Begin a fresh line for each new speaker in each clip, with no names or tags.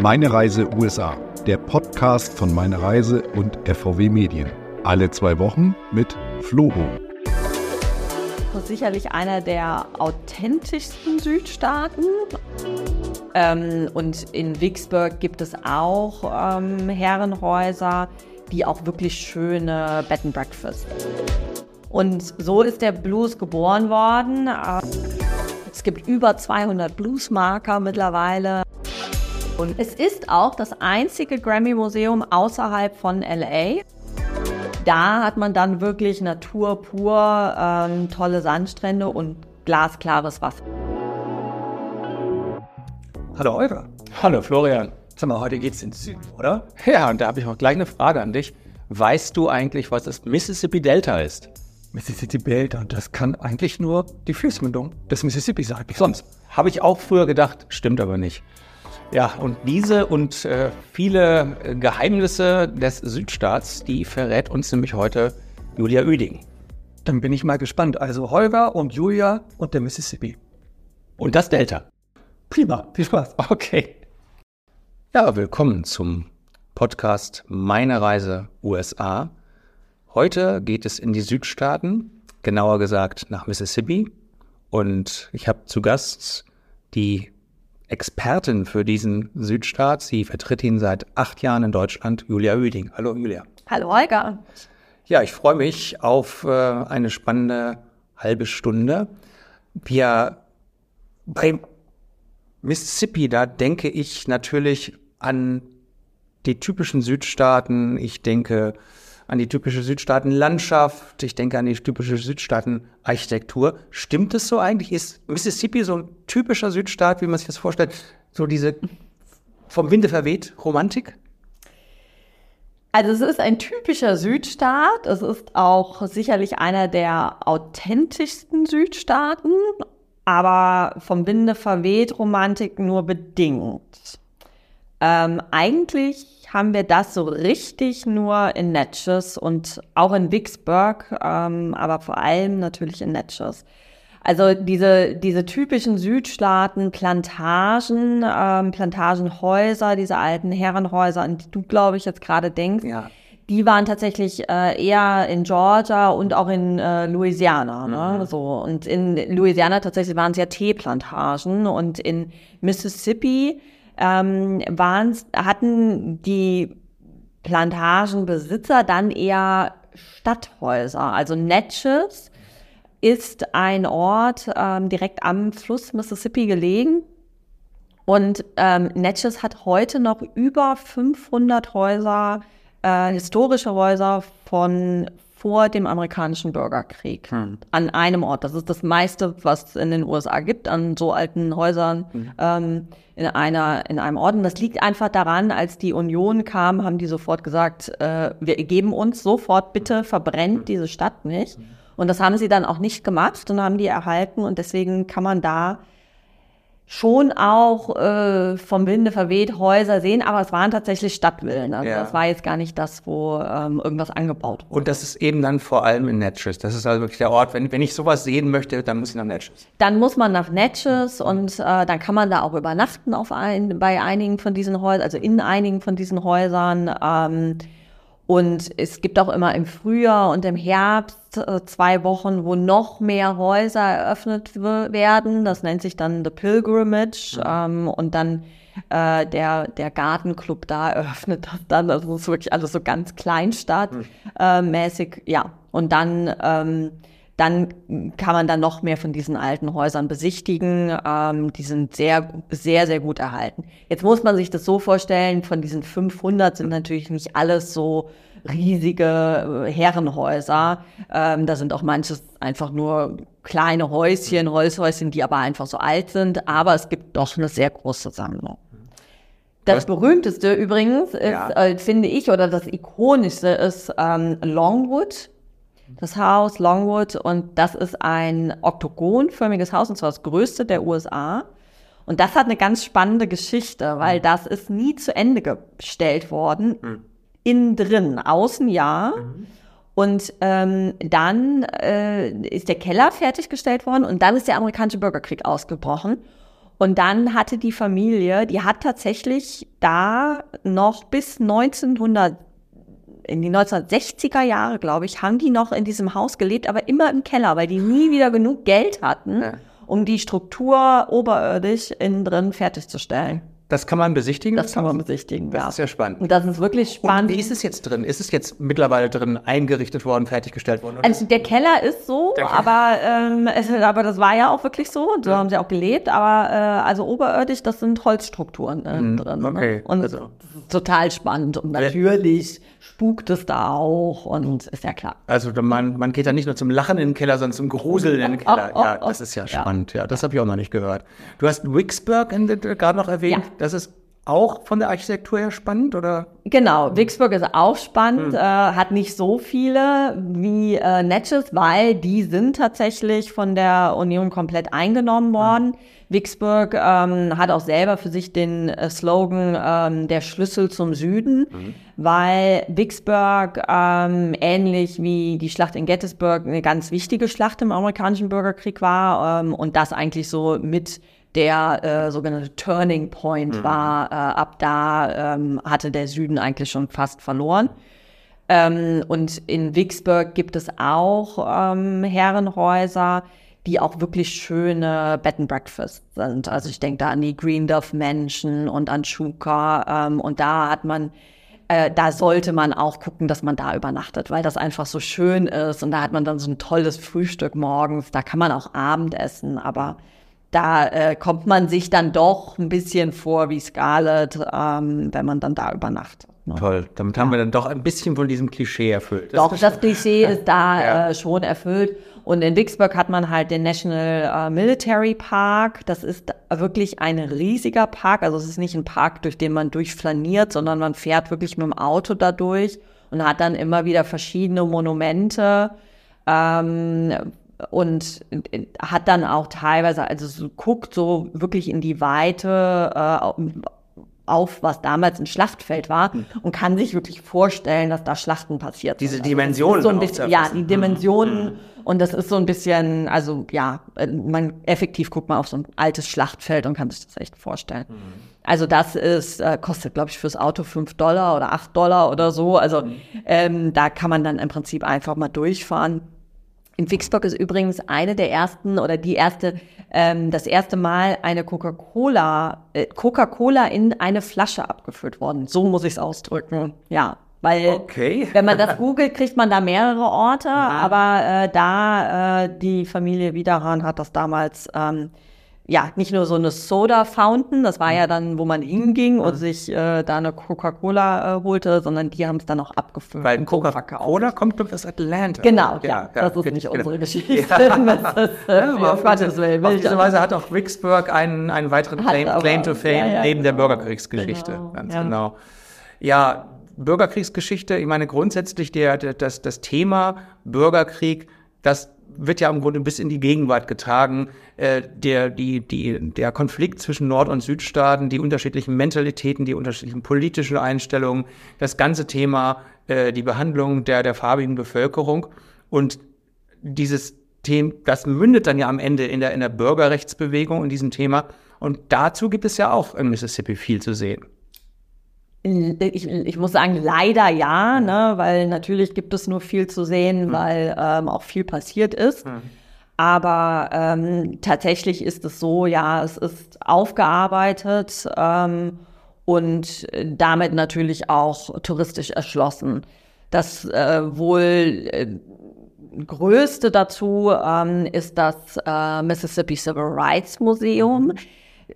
Meine Reise USA, der Podcast von Meine Reise und FVW Medien. Alle zwei Wochen mit Flobo.
Sicherlich einer der authentischsten Südstaaten. Ähm, und in Vicksburg gibt es auch ähm, Herrenhäuser, die auch wirklich schöne Bed and Breakfast. Und so ist der Blues geboren worden. Es gibt über 200 Bluesmarker mittlerweile. Und es ist auch das einzige Grammy-Museum außerhalb von LA. Da hat man dann wirklich Natur pur, ähm, tolle Sandstrände und glasklares Wasser.
Hallo Olga.
Hallo Florian.
Sag mal, heute geht's in den Süden, oder?
Ja, und da habe ich auch gleich eine Frage an dich. Weißt du eigentlich, was das Mississippi Delta ist?
Mississippi Delta, das kann eigentlich nur die Flussmündung des Mississippi sein. Wie sonst?
Habe ich auch früher gedacht, stimmt aber nicht. Ja, und diese und äh, viele äh, Geheimnisse des Südstaats, die verrät uns nämlich heute Julia Oeding.
Dann bin ich mal gespannt. Also Holger und Julia und der Mississippi.
Und das Delta.
Prima, viel Spaß.
Okay. Ja, willkommen zum Podcast Meine Reise USA. Heute geht es in die Südstaaten, genauer gesagt nach Mississippi. Und ich habe zu Gast die Expertin für diesen Südstaat. Sie vertritt ihn seit acht Jahren in Deutschland, Julia Oeding. Hallo Julia.
Hallo Holger.
Ja, ich freue mich auf äh, eine spannende halbe Stunde. Wir bei Mississippi, da denke ich natürlich an die typischen Südstaaten. Ich denke an die typische Südstaatenlandschaft. Ich denke an die typische Südstaatenarchitektur. Stimmt es so eigentlich? Ist Mississippi so ein typischer Südstaat, wie man sich das vorstellt? So diese vom Winde verweht Romantik?
Also es ist ein typischer Südstaat. Es ist auch sicherlich einer der authentischsten Südstaaten, aber vom Winde verweht Romantik nur bedingt. Ähm, eigentlich haben wir das so richtig nur in Natchez und auch in Vicksburg, ähm, aber vor allem natürlich in Natchez. Also diese, diese typischen Südstaaten, Plantagen, ähm, Plantagenhäuser, diese alten Herrenhäuser, an die du, glaube ich, jetzt gerade denkst,
Ja.
die waren tatsächlich äh, eher in Georgia und auch in äh, Louisiana. Ne? So, und in Louisiana tatsächlich waren es ja Teeplantagen und in Mississippi ähm, waren's, hatten die Plantagenbesitzer dann eher Stadthäuser. Also Natchez ist ein Ort ähm, direkt am Fluss Mississippi gelegen. Und ähm, Natchez hat heute noch über 500 Häuser, äh, historische Häuser von vor dem amerikanischen Bürgerkrieg an einem Ort. Das ist das meiste, was es in den USA gibt, an so alten Häusern ähm, in, einer, in einem Ort. Und das liegt einfach daran, als die Union kam, haben die sofort gesagt, äh, wir geben uns sofort, bitte verbrennt diese Stadt nicht. Und das haben sie dann auch nicht gemacht und haben die erhalten. Und deswegen kann man da schon auch äh, vom Winde verweht Häuser sehen, aber es waren tatsächlich Stadtvillen. Also
Ja.
das war jetzt gar nicht das, wo ähm, irgendwas angebaut wurde.
Und das ist eben dann vor allem in Natchez. Das ist also wirklich der Ort, wenn, wenn ich sowas sehen möchte, dann muss ich nach Natchez.
Dann muss man nach Natchez und äh, dann kann man da auch übernachten auf ein, bei einigen von diesen Häusern, also in einigen von diesen Häusern. Ähm, und es gibt auch immer im Frühjahr und im Herbst äh, zwei Wochen, wo noch mehr Häuser eröffnet werden. Das nennt sich dann The Pilgrimage. Ähm, und dann äh, der, der Gartenclub da eröffnet das dann. Also es ist wirklich alles so ganz Kleinstadt-mäßig. ja, und dann... Ähm, dann kann man dann noch mehr von diesen alten Häusern besichtigen. Ähm, die sind sehr, sehr, sehr gut erhalten. Jetzt muss man sich das so vorstellen, von diesen 500 sind natürlich nicht alles so riesige äh, Herrenhäuser. Ähm, da sind auch manches einfach nur kleine Häuschen, Holzhäuschen, die aber einfach so alt sind. Aber es gibt doch eine sehr große Sammlung. Das berühmteste übrigens ist,
Ja.
äh, finde ich, oder das ikonischste ist ähm, Longwood. Das Haus Longwood und das ist ein oktogonförmiges Haus und zwar das größte der USA. Und das hat eine ganz spannende Geschichte, weil das ist nie zu Ende gestellt worden. Innen drin, außen ja. Und ähm, dann äh, ist der Keller fertiggestellt worden und dann ist der amerikanische Bürgerkrieg ausgebrochen. Und dann hatte die Familie, die hat tatsächlich da noch bis 1900 in die 1960er Jahre, glaube ich, haben die noch in diesem Haus gelebt, aber immer im Keller, weil die nie wieder genug Geld hatten, um die Struktur oberirdisch innen drin fertigzustellen.
Das kann man besichtigen?
Das kann man besichtigen,
Das
ja.
ist ja spannend.
Und das ist wirklich
Und
spannend.
wie ist es jetzt drin? Ist es jetzt mittlerweile drin eingerichtet worden, fertiggestellt worden? oder?
Also der Keller ist so,
Keller.
aber, ähm, es, aber das war ja auch wirklich so, und so haben sie auch gelebt, aber äh, also oberirdisch, das sind Holzstrukturen äh, drin.
Mhm. okay,
Ne? Und
also-
das total spannend und natürlich spukt es da auch und ist ja klar.
Also man, man geht da nicht nur zum Lachen in den Keller, sondern zum Gruseln in den Keller.
Oh, oh,
ja,
oh.
das ist ja
Ja.
spannend. Ja, das habe ich auch noch nicht gehört. Du hast Wicksburg in der- gerade noch erwähnt.
Ja.
Das ist auch von der Architektur her spannend, oder?
Genau, Vicksburg ist auch spannend,
Hm.
äh, hat nicht so viele wie äh, Natchez, weil die sind tatsächlich von der Union komplett
Hm.
eingenommen worden. Vicksburg ähm, hat auch selber für sich den äh, Slogan ähm, der Schlüssel zum Süden,
Hm.
weil Vicksburg ähm, ähnlich wie die Schlacht in Gettysburg eine ganz wichtige Schlacht im amerikanischen Bürgerkrieg war ähm, und das eigentlich so mit der äh, sogenannte Turning Point war. Äh, ab da ähm, hatte der Süden eigentlich schon fast verloren. Ähm, und in Vicksburg gibt es auch ähm, Herrenhäuser, die auch wirklich schöne Bed and Breakfast sind. Also ich denke da an die Green Dove Mansion und an Schuka. Ähm, und da hat man, äh, da sollte man auch gucken, dass man da übernachtet, weil das einfach so schön ist. Und da hat man dann so ein tolles Frühstück morgens. Da kann man auch Abendessen, aber da äh, kommt man sich dann doch ein bisschen vor wie Scarlett, ähm, wenn man dann da übernachtet. Ne?
Toll. Damit haben wir dann doch ein bisschen von diesem Klischee erfüllt.
Doch, das Klischee ist da
Ja.
äh, schon erfüllt. Und in Vicksburg hat man halt den National äh, Military Park. Das ist wirklich ein riesiger Park. Also es ist nicht ein Park, durch den man durchflaniert, sondern man fährt wirklich mit dem Auto da durch und hat dann immer wieder verschiedene Monumente. Ähm, und hat dann auch teilweise, also so, guckt so wirklich in die Weite äh, auf, was damals ein Schlachtfeld war und kann sich wirklich vorstellen, dass da Schlachten passiert
Diese
sind.
Dimensionen
so ein bisschen, ja, die Dimensionen und das ist so ein bisschen, also ja, äh, man effektiv guckt man auf so ein altes Schlachtfeld und kann sich das echt vorstellen. Also das ist, äh, kostet, glaube ich, fürs Auto fünf Dollar oder acht Dollar oder so. Also ähm, da kann man dann im Prinzip einfach mal durchfahren. In Vicksburg ist übrigens eine der ersten oder die erste, ähm, das erste Mal eine Coca-Cola, äh, Coca-Cola in eine Flasche abgefüllt worden. So muss ich es ausdrücken. Ja, weil
Okay.
wenn man das googelt, kriegt man da mehrere Orte, aber äh, da äh, die Familie Widerhahn hat das damals ähm, ja nicht nur so eine Soda Fountain, das war ja dann, wo man hinging und sich äh, da eine Coca-Cola äh, holte, sondern die haben es dann auch abgefüllt.
Weil. Coca-Cola kommt glaube ich aus Atlanta.
Genau, ja, das ist nicht
genau.
unsere Geschichte.
Ja.
Das ist, äh,
Ja, aber auf diese,
Willen,
auf Weise hat auch Vicksburg einen, einen weiteren Claim,
aber-
Claim to Fame
ja, ja,
neben der
genau.
Bürgerkriegsgeschichte.
Genau,
Ganz
ja.
genau. Ja, Bürgerkriegsgeschichte, ich meine grundsätzlich der, der, das, das Thema Bürgerkrieg, das wird ja im Grunde bis in die Gegenwart getragen. Äh, der, die, die, der Konflikt zwischen Nord- und Südstaaten, die unterschiedlichen Mentalitäten, die unterschiedlichen politischen Einstellungen, das ganze Thema, äh, die Behandlung der, der farbigen Bevölkerung und dieses Thema, das mündet dann ja am Ende in der, in der Bürgerrechtsbewegung in diesem Thema. Und dazu gibt es ja auch in Mississippi viel zu sehen.
Ich, ich muss sagen, leider ja, ne, weil natürlich gibt es nur viel zu sehen, weil ähm, auch viel passiert ist. Aber ähm, tatsächlich ist es so, ja, es ist aufgearbeitet ähm, und damit natürlich auch touristisch erschlossen. Das äh, wohl äh, größte dazu ähm, ist das äh, Mississippi Civil Rights Museum.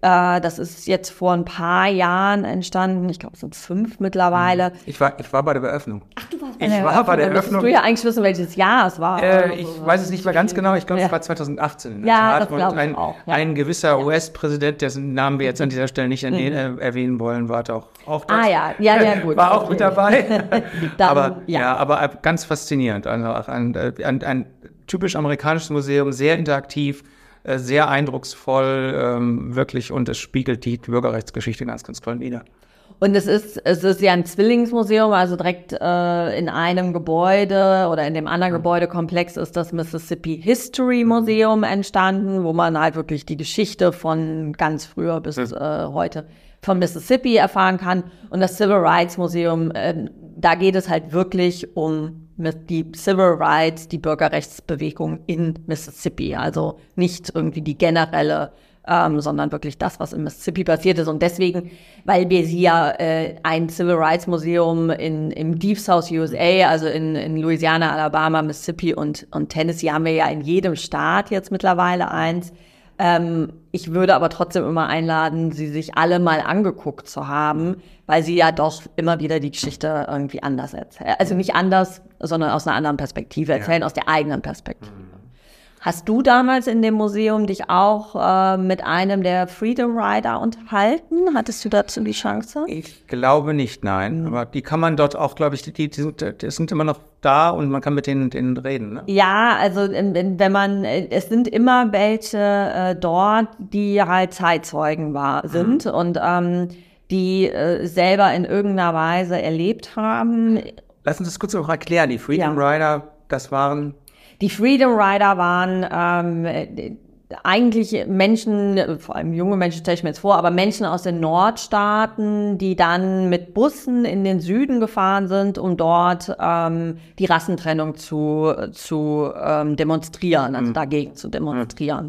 Äh, das ist jetzt vor ein paar Jahren entstanden. Ich glaube, es sind fünf mittlerweile.
Ich war, ich war bei der Beöffnung.
Ach, du warst
bei der war bei der Eröffnung.
du ja eigentlich wissen, welches Jahr es war.
Äh, ich weiß es nicht mehr ganz genau. Ich glaube,
Ja.
es war 2018 in der
Ja,
Tat.
das
Und
ich
ein,
auch, ja.
ein gewisser US-Präsident, dessen Namen wir jetzt an dieser Stelle nicht erwähnen, äh, erwähnen wollen, war auch, auch
Ah, ja. Ja, ja, gut.
War auch mit dabei.
Dann,
aber
ja.
ja. aber ganz faszinierend. Also ein, ein, ein typisch amerikanisches Museum, sehr interaktiv, sehr eindrucksvoll, ähm, wirklich, und es spiegelt die Bürgerrechtsgeschichte ganz, ganz toll wider.
Und es ist, es ist ja ein Zwillingsmuseum, also direkt äh, in einem Gebäude oder in dem anderen Gebäudekomplex ist das Mississippi History Museum entstanden, wo man halt wirklich die Geschichte von ganz früher bis äh, heute von Mississippi erfahren kann. Und das Civil Rights Museum, äh, da geht es halt wirklich um die Civil Rights, die Bürgerrechtsbewegung in Mississippi. Also nicht irgendwie die generelle ähm, sondern wirklich das, was in Mississippi passiert ist. Und deswegen, weil wir hier ja äh, ein Civil Rights Museum in, im Deep South USA, also in, in Louisiana, Alabama, Mississippi und, und Tennessee, haben wir ja in jedem Staat jetzt mittlerweile eins. Ähm, ich würde aber trotzdem immer einladen, sie sich alle mal angeguckt zu haben, weil sie ja doch immer wieder die Geschichte irgendwie anders erzählen. Also nicht anders, sondern aus einer anderen Perspektive erzählen, ja. aus der eigenen Perspektive. Mhm. Hast du damals in dem Museum dich auch äh, mit einem der Freedom Rider unterhalten? Hattest du dazu die Chance?
Ich glaube nicht, nein. Mhm. Aber die kann man dort auch, glaube ich, die, die, sind, die sind immer noch da und man kann mit denen, denen reden. Ne?
Ja, also wenn man, es sind immer welche äh, dort, die halt Zeitzeugen war, sind mhm. und ähm, die äh, selber in irgendeiner Weise erlebt haben.
Lass uns das kurz noch erklären. Die Freedom ja. Rider, das waren
die Freedom Rider waren ähm, eigentlich Menschen, vor allem junge Menschen stelle ich mir jetzt vor, aber Menschen aus den Nordstaaten, die dann mit Bussen in den Süden gefahren sind, um dort ähm, die Rassentrennung zu, zu ähm, demonstrieren, also mhm. dagegen zu demonstrieren.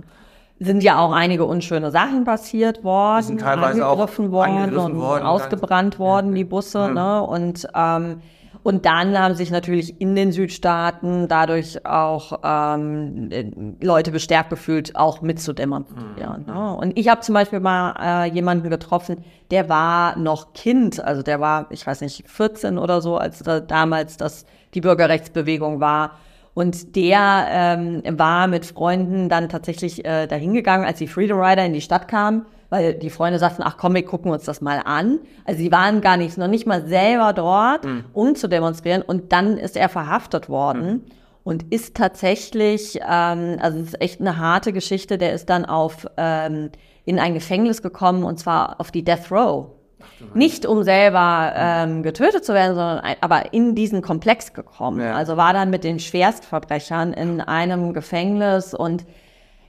Mhm. Sind ja auch einige unschöne Sachen passiert worden, die
sind teilweise
angegriffen
auch
worden angegriffen und worden, ausgebrannt worden, ja. die Busse. Mhm. Ne? Und ähm, und dann haben sich natürlich in den Südstaaten dadurch auch ähm, Leute bestärkt gefühlt, auch mitzudemonstrieren. Mhm. Ne? Und ich habe zum Beispiel mal äh, jemanden getroffen, der war noch Kind, also der war, ich weiß nicht, 14 oder so, als da, damals das die Bürgerrechtsbewegung war. Und der ähm, war mit Freunden dann tatsächlich äh, dahin gegangen, als die Freedom Rider in die Stadt kamen weil die Freunde sagten, ach komm, wir gucken uns das mal an. Also sie waren gar nicht, noch nicht mal selber dort, mhm. um zu demonstrieren. Und dann ist er verhaftet worden. Mhm. Und ist tatsächlich, ähm, also es ist echt eine harte Geschichte, der ist dann auf ähm, in ein Gefängnis gekommen und zwar auf die Death Row. Nicht um selber ähm, getötet zu werden, sondern ein, aber in diesen Komplex gekommen. Ja. Also war dann mit den Schwerstverbrechern in einem Gefängnis und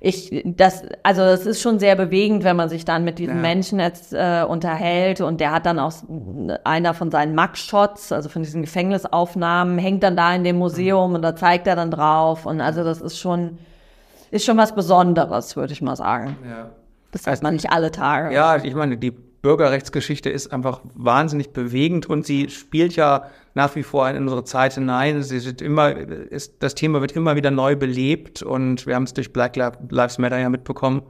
ich, das, also es ist schon sehr bewegend, wenn man sich dann mit diesem ja. Menschen jetzt äh, unterhält und der hat dann auch einer von seinen Max-Shots, also von diesen Gefängnisaufnahmen, hängt dann da in dem Museum mhm. und da zeigt er dann drauf und also das ist schon, ist schon was Besonderes, würde ich mal sagen. Ja. Das weiß man nicht alle Tage.
Ja, ich meine, die Bürgerrechtsgeschichte ist einfach wahnsinnig bewegend und sie spielt ja nach wie vor in unsere Zeit hinein. Sie wird immer, ist, das Thema wird immer wieder neu belebt und wir haben es durch Black Lives Matter ja mitbekommen.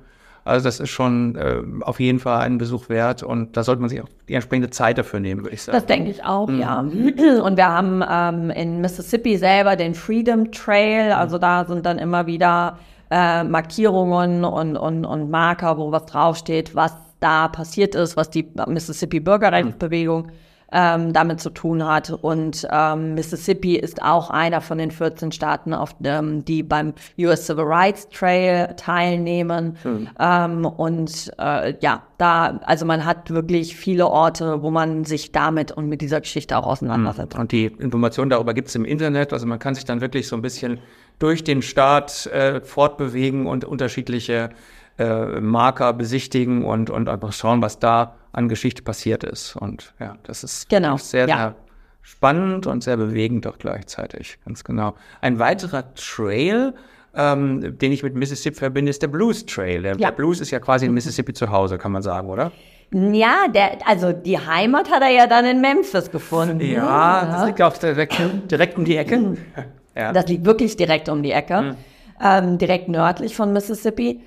Also das ist schon äh, auf jeden Fall einen Besuch wert und da sollte man sich auch die entsprechende Zeit dafür nehmen, würde ich sagen.
Das denke ich auch, mhm. ja. Und wir haben ähm, in Mississippi selber den Freedom Trail, also da sind dann immer wieder äh, Markierungen und, und, und Marker, wo was draufsteht, was da passiert ist, was die Mississippi Bürgerrechtsbewegung ähm, damit zu tun hat. Und ähm, Mississippi ist auch einer von den 14 Staaten, auf dem, die beim US Civil Rights Trail teilnehmen. Mhm. Ähm, und äh, ja, da, also man hat wirklich viele Orte, wo man sich damit und mit dieser Geschichte auch auseinandersetzt.
Und die Informationen darüber gibt es im Internet. Also man kann sich dann wirklich so ein bisschen durch den Staat äh, fortbewegen und unterschiedliche äh, Marker besichtigen und, und einfach schauen, was da an Geschichte passiert ist. Und ja, das ist
genau.
sehr, ja. sehr spannend und sehr bewegend auch gleichzeitig. Ganz genau. Ein weiterer Trail, ähm, den ich mit Mississippi verbinde, ist der Blues Trail. Der, ja. der Blues ist ja quasi in Mississippi zu Hause, kann man sagen, oder?
Ja, der, also die Heimat hat er ja dann in Memphis gefunden.
Ja, ja. das liegt auch direkt, direkt um die Ecke.
Ja. Das liegt wirklich direkt um die Ecke, mhm. ähm, direkt nördlich von Mississippi.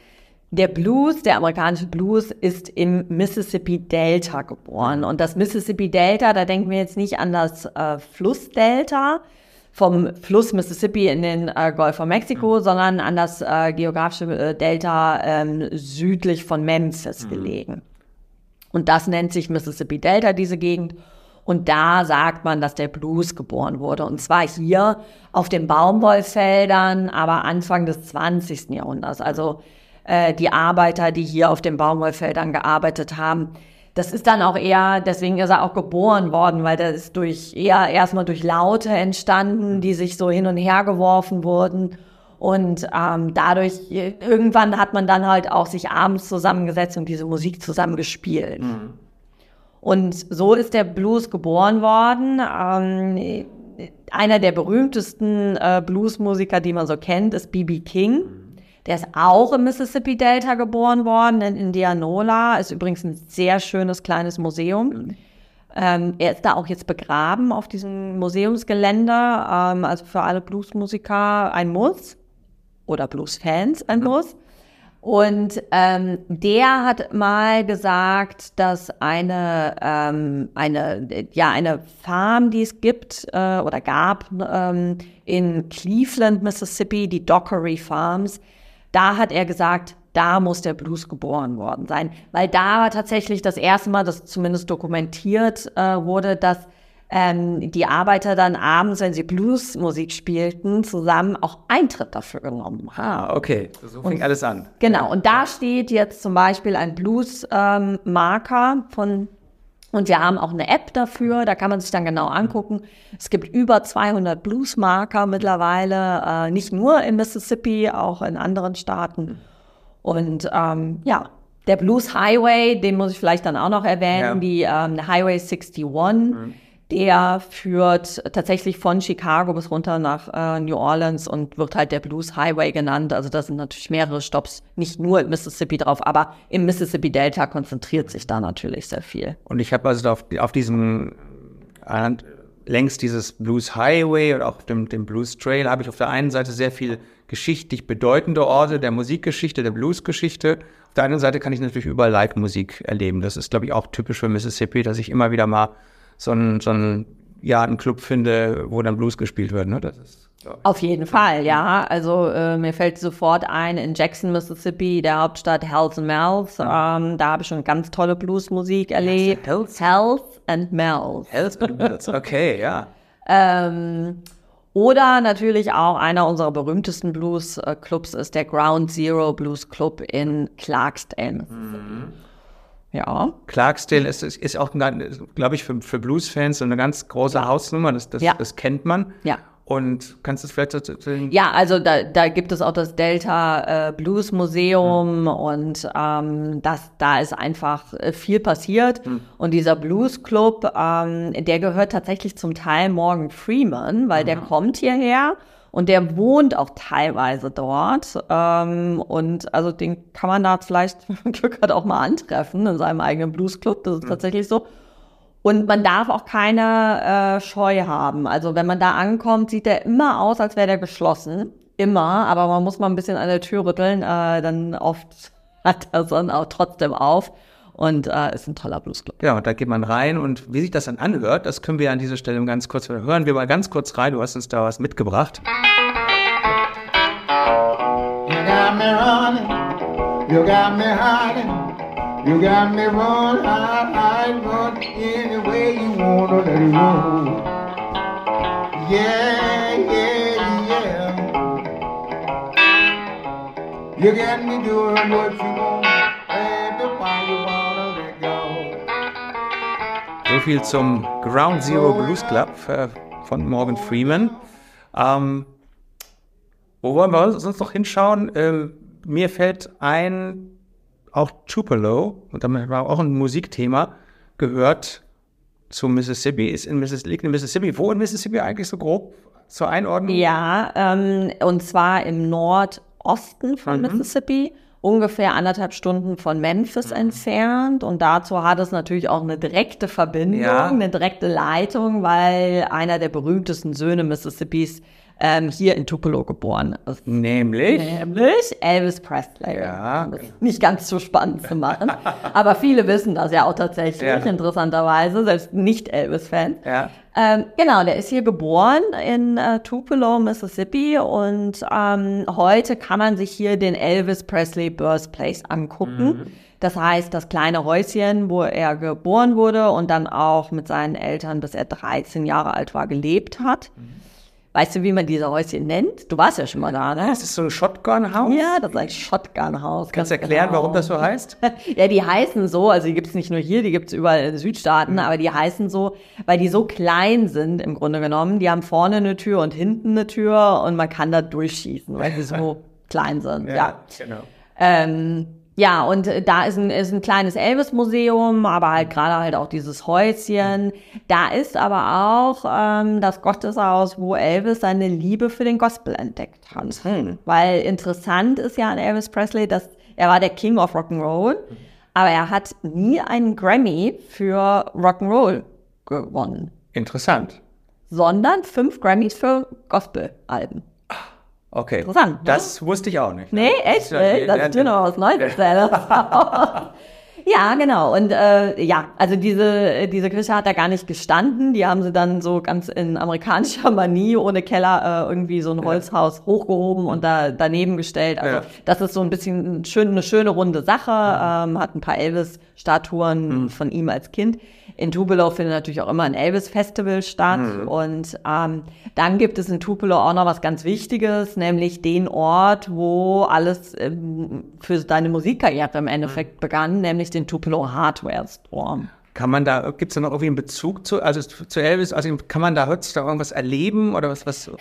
Der Blues, der amerikanische Blues, ist im Mississippi Delta geboren. Und das Mississippi Delta, da denken wir jetzt nicht an das äh, Flussdelta vom Fluss Mississippi in den äh, Golf von Mexiko, mhm. sondern an das äh, geografische äh, Delta ähm, südlich von Memphis mhm. gelegen. Und das nennt sich Mississippi Delta, diese Gegend. Und da sagt man, dass der Blues geboren wurde. Und zwar hier auf den Baumwollfeldern, aber Anfang des 20. Jahrhunderts. Also äh, die Arbeiter, die hier auf den Baumwollfeldern gearbeitet haben, das ist dann auch eher, deswegen ist er auch geboren worden, weil das ist durch eher erstmal durch Laute entstanden, die sich so hin und her geworfen wurden. Und ähm, dadurch, irgendwann hat man dann halt auch sich abends zusammengesetzt und diese Musik zusammen gespielt. Mhm. Und so ist der Blues geboren worden. Ähm, einer der berühmtesten äh, Bluesmusiker, die man so kennt, ist B.B. King. Der ist auch im Mississippi Delta geboren worden, in Indianola. Ist übrigens ein sehr schönes kleines Museum. Mhm. Ähm, er ist da auch jetzt begraben auf diesem Museumsgelände. Ähm, also für alle Bluesmusiker ein Muss oder Bluesfans ein mhm. Muss. Und ähm, der hat mal gesagt, dass eine, ähm, eine, ja, eine Farm, die es gibt äh, oder gab ähm, in Cleveland, Mississippi, die Dockery Farms, da hat er gesagt, da muss der Blues geboren worden sein, weil da war tatsächlich das erste Mal, dass zumindest dokumentiert äh, wurde, dass ähm, die Arbeiter dann abends, wenn sie Bluesmusik spielten, zusammen auch Eintritt dafür genommen
haben. Ah, okay. So fing und, alles an.
Genau. Und da steht jetzt zum Beispiel ein Blues-Marker ähm, von und wir haben auch eine App dafür, da kann man sich dann genau angucken. Es gibt über 200 Blues-Marker mittlerweile, äh, nicht nur in Mississippi, auch in anderen Staaten. Und ähm, ja, der Blues Highway, den muss ich vielleicht dann auch noch erwähnen, ja. die ähm, Highway 61. Mhm der führt tatsächlich von Chicago bis runter nach äh, New Orleans und wird halt der Blues Highway genannt. Also da sind natürlich mehrere Stops, nicht nur im Mississippi drauf, aber im Mississippi Delta konzentriert sich da natürlich sehr viel.
Und ich habe also auf, auf diesem äh, längs dieses Blues Highway und auch dem, dem Blues Trail habe ich auf der einen Seite sehr viel geschichtlich bedeutende Orte der Musikgeschichte, der Bluesgeschichte. Auf der anderen Seite kann ich natürlich überall Live-Musik erleben. Das ist, glaube ich, auch typisch für Mississippi, dass ich immer wieder mal so ein, so ein ja, einen Club finde, wo dann Blues gespielt wird. Ne? Das ist.
Auf jeden Fall, ja. Also äh, mir fällt sofort ein, in Jackson, Mississippi, der Hauptstadt Hells and Mells, ähm, da habe ich schon ganz tolle Bluesmusik erlebt.
Hells?
Hells and Mells.
Hells and Mells, okay, ja.
ähm, oder natürlich auch einer unserer berühmtesten Blues-Clubs ist der Ground Zero Blues Club in Clarksdale. Mhm.
Ja. Clarksdale ist, ist auch, glaube ich, für, für Blues-Fans eine ganz große Hausnummer. Das, das, ja. das kennt man.
Ja.
Und kannst du es vielleicht erzählen?
Ja, also da, da gibt es auch das Delta äh, Blues Museum mhm. und ähm, das, da ist einfach äh, viel passiert. Mhm. Und dieser Blues Club, ähm, der gehört tatsächlich zum Teil Morgan Freeman, weil mhm. der kommt hierher und der wohnt auch teilweise dort. Ähm, und also den kann man da vielleicht, wenn man Glück hat, auch mal antreffen in seinem eigenen Bluesclub. Das ist mhm. tatsächlich so. Und man darf auch keine äh, Scheu haben. Also wenn man da ankommt, sieht der immer aus, als wäre der geschlossen. Immer, aber man muss mal ein bisschen an der Tür rütteln. Äh, dann oft hat er dann auch trotzdem auf und äh, ist ein toller Bluesclub.
Genau, da geht man rein und wie sich das dann anhört, das können wir an dieser Stelle ganz kurz hören. Wir mal ganz kurz rein. Du hast uns da was mitgebracht. You got me running, you got me hiding, you got me run, hide, hide, run any way you wanna let it roll. Yeah, yeah, yeah. You got me doing what you viel zum Ground Zero Blues Club äh, von Morgan Freeman. Ähm, wo wollen wir sonst noch hinschauen? Ähm, mir fällt ein, auch Tupelo, und damit war auch ein Musikthema, gehört zu Mississippi, ist in Mississippi, liegt in Mississippi. Wo in Mississippi eigentlich so grob zur Einordnung?
Ja, ähm, und zwar im Nordosten von mhm. Mississippi ungefähr anderthalb Stunden von Memphis mhm. entfernt. Und dazu hat es natürlich auch eine direkte Verbindung, ja. eine direkte Leitung, weil einer der berühmtesten Söhne Mississippis ähm, hier in Tupelo geboren ist.
Nämlich?
Nämlich Elvis Presley.
Ja.
Nicht ganz so spannend zu machen. aber viele wissen das ja auch tatsächlich, ja. interessanterweise, selbst nicht Elvis-Fans.
Ja.
Ähm, genau, der ist hier geboren in äh, Tupelo, Mississippi und ähm, heute kann man sich hier den Elvis Presley Birthplace angucken. Mhm. Das heißt, das kleine Häuschen, wo er geboren wurde und dann auch mit seinen Eltern, bis er 13 Jahre alt war, gelebt hat. Mhm. Weißt du, wie man diese Häuschen nennt? Du warst ja schon mal da, ne?
Das ist so ein Shotgun-Haus?
Ja, das ist ein Shotgun-Haus.
Kannst du erklären,
genau.
warum das so heißt?
Ja, die heißen so, also die gibt's nicht nur hier, die gibt's überall in den Südstaaten, aber die heißen so, weil die so klein sind im Grunde genommen. Die haben vorne eine Tür und hinten eine Tür und man kann da durchschießen, weil sie so klein sind. Ja.
genau.
Ähm, ja, und äh, da ist ein, ist ein kleines Elvis-Museum, aber halt gerade halt auch dieses Häuschen. Da ist aber auch ähm, das Gotteshaus, wo Elvis seine Liebe für den Gospel entdeckt hat. Weil interessant ist ja an Elvis Presley, dass er war der King of Rock'n'Roll, aber er hat nie einen Grammy für Rock'n'Roll gewonnen,
Interessant.
sondern fünf Grammys für Gospel-Alben.
Okay.
Interessant, ne?
Das wusste ich auch nicht.
Nee, echt?
Ja,
Nee, das
ja,
ist dir noch was Neues. Ja, genau. Und äh, ja, also diese, diese Kirche hat da gar nicht gestanden. Die haben sie dann so ganz in amerikanischer Manie ohne Keller äh, irgendwie so ein Holzhaus hochgehoben und da daneben gestellt. Also
Ja.
das ist so ein bisschen schön, eine schöne runde Sache. Ähm, hat ein paar Elvis-Statuen von ihm als Kind. In Tupelo findet natürlich auch immer ein Elvis-Festival statt. Und ähm, dann gibt es in Tupelo auch noch was ganz Wichtiges, nämlich den Ort, wo alles ähm, für deine Musikkarriere im Endeffekt begann, nämlich den Tupelo Hardware Store.
Kann man da, gibt es da noch irgendwie einen Bezug zu, also zu Elvis? Also kann man da heutzutage irgendwas erleben oder was? was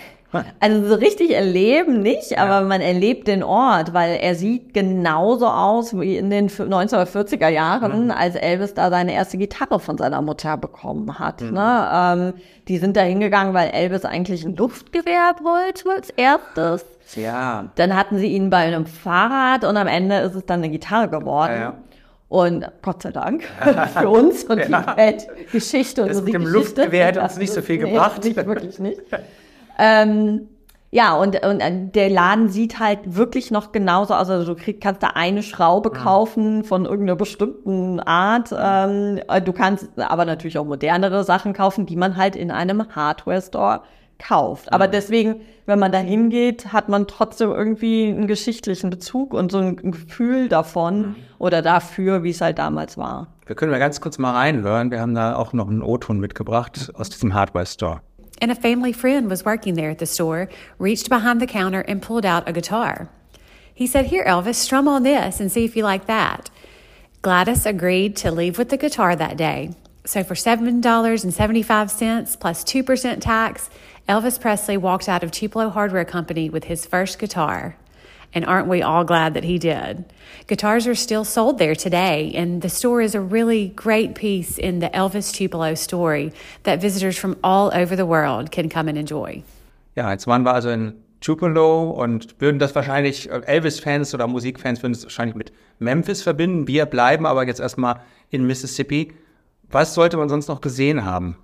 Also so richtig erleben nicht, aber man erlebt den Ort, weil er sieht genauso aus wie in den 1940er Jahren, als Elvis da seine erste Gitarre von seiner Mutter bekommen hat. Ne? Ähm, die sind da hingegangen, weil Elvis eigentlich ein Luftgewehr wollte als erstes.
Ja.
Dann hatten sie ihn bei einem Fahrrad und am Ende ist es dann eine Gitarre geworden.
Ja, ja.
Und Gott sei Dank für uns und
Ja.
die Weltgeschichte und
Das mit dem
Musikgeschichte.
Luftgewehr hätte uns nicht so viel
Nee,
gebracht.
Nicht, wirklich nicht. ähm, ja, und, und äh, der Laden sieht halt wirklich noch genauso aus. Also du krieg, kannst da eine Schraube kaufen von irgendeiner bestimmten Art. Ähm, du kannst aber natürlich auch modernere Sachen kaufen, die man halt in einem Hardware-Store kauft. Aber deswegen, wenn man da hingeht, hat man trotzdem irgendwie einen geschichtlichen Bezug und so ein Gefühl davon oder dafür, wie es halt damals war.
Wir können mal ganz kurz mal reinhören. Wir haben da auch noch einen O-Ton mitgebracht aus diesem Hardware-Store.
and a family friend was working there at the store, reached behind the counter and pulled out a guitar. He said, Here, Elvis, strum on this and see if you like that. Gladys agreed to leave with the guitar that day. So for $7.75 plus 2% tax, Elvis Presley walked out of Tupelo Hardware Company with his first guitar. And aren't we all glad that he did? Guitars are still sold there today, and the store is a really great piece in the Elvis Tupelo story that visitors from all over the world can come and enjoy.
Ja, jetzt waren wir also in Tupelo und würden das wahrscheinlich, äh, Elvis-Fans oder Musikfans würden es wahrscheinlich mit Memphis verbinden. Wir bleiben aber jetzt erstmal in Mississippi. Was sollte man sonst noch gesehen haben?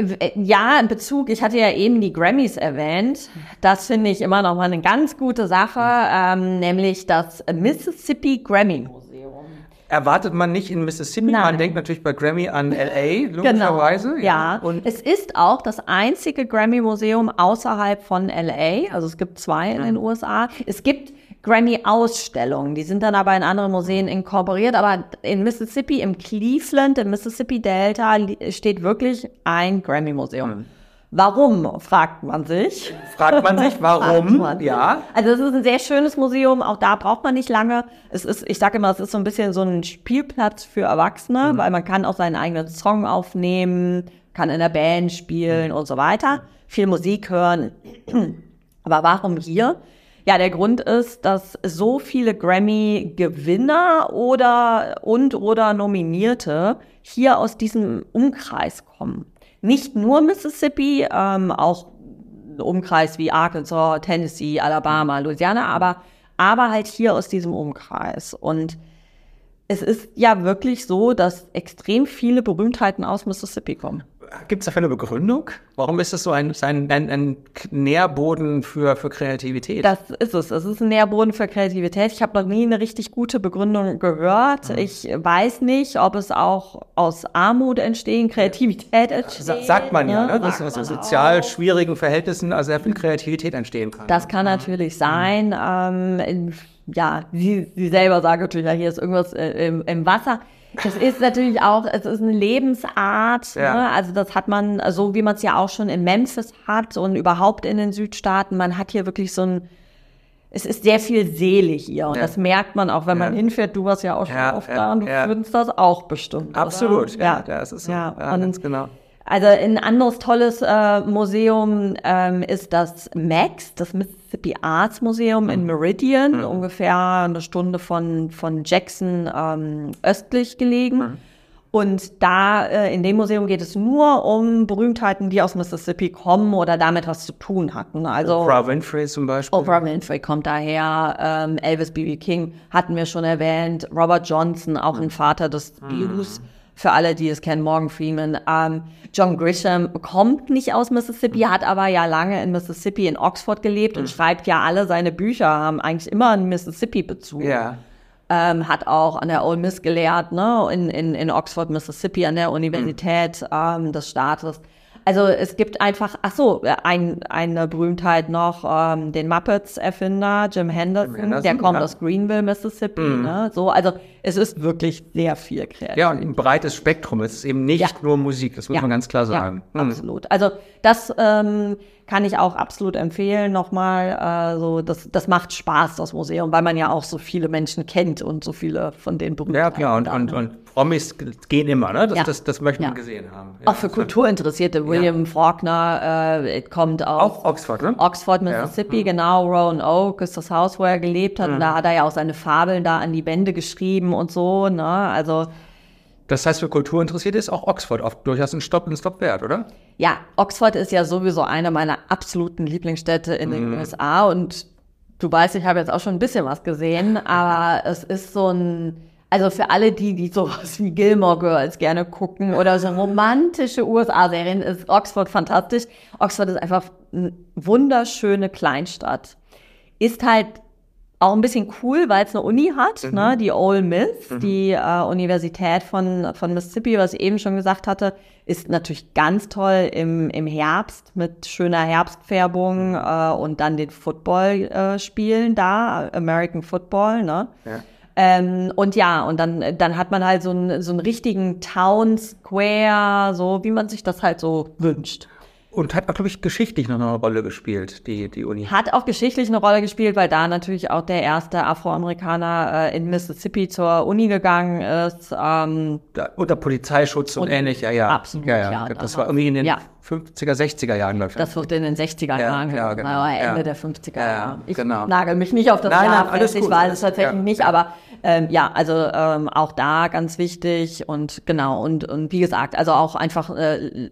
Äh, Ja, in Bezug, ich hatte ja eben die Grammys erwähnt. Das finde ich immer noch mal eine ganz gute Sache, ähm, nämlich das Mississippi Grammy Museum.
Erwartet man nicht in Mississippi?
Nein.
Man denkt natürlich bei Grammy an L.A., logischerweise.
Genau. Ja,
Und
es ist auch das einzige Grammy-Museum außerhalb von LA. Also es gibt zwei in den USA. Es gibt Grammy-Ausstellungen, die sind dann aber in anderen Museen inkorporiert. Aber in Mississippi, im Cleveland, im Mississippi-Delta li- steht wirklich ein Grammy-Museum. Warum, fragt man sich.
fragt man sich, warum?
man sich.
Ja.
Also es ist ein sehr schönes Museum, auch da braucht man nicht lange. Es ist, ich sage immer, es ist so ein bisschen so ein Spielplatz für Erwachsene, weil man kann auch seinen eigenen Song aufnehmen, kann in der Band spielen und so weiter, viel Musik hören. Aber warum hier? Ja, der Grund ist, dass so viele Grammy-Gewinner oder und oder Nominierte hier aus diesem Umkreis kommen. Nicht nur Mississippi, ähm, auch Umkreis wie Arkansas, Tennessee, Alabama, Louisiana, aber, aber halt hier aus diesem Umkreis. Und es ist ja wirklich so, dass extrem viele Berühmtheiten aus Mississippi kommen.
Gibt es dafür eine Begründung? Warum ist das so ein, ein, ein, ein Nährboden für, für Kreativität?
Das ist es. Es ist ein Nährboden für Kreativität. Ich habe noch nie eine richtig gute Begründung gehört. Ich weiß nicht, ob es auch aus Armut entstehen, Kreativität entsteht.
Sa- Sagt man ja,
ne?
ne? dass aus so sozial schwierigen Verhältnissen also sehr viel Kreativität entstehen kann.
Das kann natürlich sein. Ähm, ja, sie, sie selber sagen natürlich, ja, hier ist irgendwas äh, im, im Wasser. Das ist natürlich auch, es ist eine Lebensart.
Ja.
Ne? Also das hat man, so wie man es ja auch schon in Memphis hat und überhaupt in den Südstaaten. Man hat hier wirklich so ein, es ist sehr viel Seele hier und
Ja.
das merkt man auch, wenn man
Ja.
hinfährt. Du warst ja auch schon oft da und du findest das auch bestimmt. oder?
Absolut, ja,
ja,
das ist so.
Ja, und
ganz genau.
Also ein anderes tolles äh, Museum ähm, ist das MAX, das Mississippi Arts Museum
Mhm.
in Meridian, ungefähr eine Stunde von, von Jackson ähm, östlich gelegen.
Mhm.
Und da äh, in dem Museum geht es nur um Berühmtheiten, die aus Mississippi kommen oder damit was zu tun hatten. Also
Oprah Winfrey zum Beispiel.
Oprah Winfrey kommt daher, ähm, Elvis B.B. King hatten wir schon erwähnt, Robert Johnson, auch ein Vater des Blues, für alle, die es kennen, Morgan Freeman. Ähm, John Grisham kommt nicht aus Mississippi, hat aber ja lange in Mississippi in Oxford gelebt und schreibt ja alle seine Bücher, haben eigentlich immer einen Mississippi-Bezug
Ja.
ähm, hat auch an der Ole Miss gelehrt, ne, in, in, in Oxford, Mississippi, an der Universität ähm, des Staates. Also es gibt einfach, ach so, ein, eine Berühmtheit noch, ähm, den Muppets-Erfinder Jim Henderson,
Henderson,
der kommt
ja.
aus Greenville, Mississippi. Ne, so, also es ist wirklich sehr viel kreativ.
Ja, und ein breites Spektrum. Es ist eben nicht
Ja.
nur Musik, das muss
Ja.
man ganz klar sagen.
Ja,
Hm.
absolut. Also das ähm, kann ich auch absolut empfehlen nochmal. Äh, so, das, das macht Spaß, das Museum, weil man ja auch so viele Menschen kennt und so viele von den berühmten.
Ja, klar, und, und, und Promis gehen immer, ne? Das,
Ja.
das, das möchte man
Ja.
gesehen haben. Ja,
Auch für Kulturinteressierte. William Faulkner äh, kommt aus
Auch Oxford, ne?
Oxford, Mississippi, genau. Roanoke ist das Haus, wo er gelebt hat. Und da hat er ja auch seine Fabeln da an die Wände geschrieben und so. Ne? Also
Das heißt, für Kulturinteressierte ist auch Oxford oft durchaus ein Stopp, ein Stopp wert, oder?
ja, Oxford ist ja sowieso eine meiner absoluten Lieblingsstädte in den USA. Und du weißt, ich habe jetzt auch schon ein bisschen was gesehen, aber es ist so ein, also für alle die, die sowas wie Gilmore Girls gerne gucken oder so romantische USA-Serien, ist Oxford fantastisch. Oxford ist einfach eine wunderschöne Kleinstadt. Ist halt auch ein bisschen cool, weil es eine Uni hat, ne? die Ole Miss, die äh, Universität von, von Mississippi, was ich eben schon gesagt hatte, ist natürlich ganz toll im, im Herbst mit schöner Herbstfärbung äh, und dann den Football äh, spielen da, American Football, ne? Ähm, und ja, und dann, dann hat man halt so einen, so einen richtigen Town Square, so wie man sich das halt so wünscht.
Und hat, glaube ich, geschichtlich noch eine Rolle gespielt, die, die Uni.
Hat auch geschichtlich eine Rolle gespielt, weil da natürlich auch der erste Afroamerikaner äh, in Mississippi zur Uni gegangen ist. Ähm,
Da, unter Polizeischutz und,
Und-
ähnlich, ja, ja.
Absolut,
ja, ja.
ja,
Das
da
war irgendwie in den
ja.
50er, 60er Jahren, glaube ich.
das wird in den 60er
Ja,
Jahren,
ja, genau.
aber Ende der 50er
Ja, ja,
Jahre. Ich
genau.
nagel mich nicht auf das
Nein,
Jahr
nein, alles
fest, ich weiß es tatsächlich nicht, aber ähm, ja, also ähm, auch da ganz wichtig und genau, und, und wie gesagt, also auch einfach äh,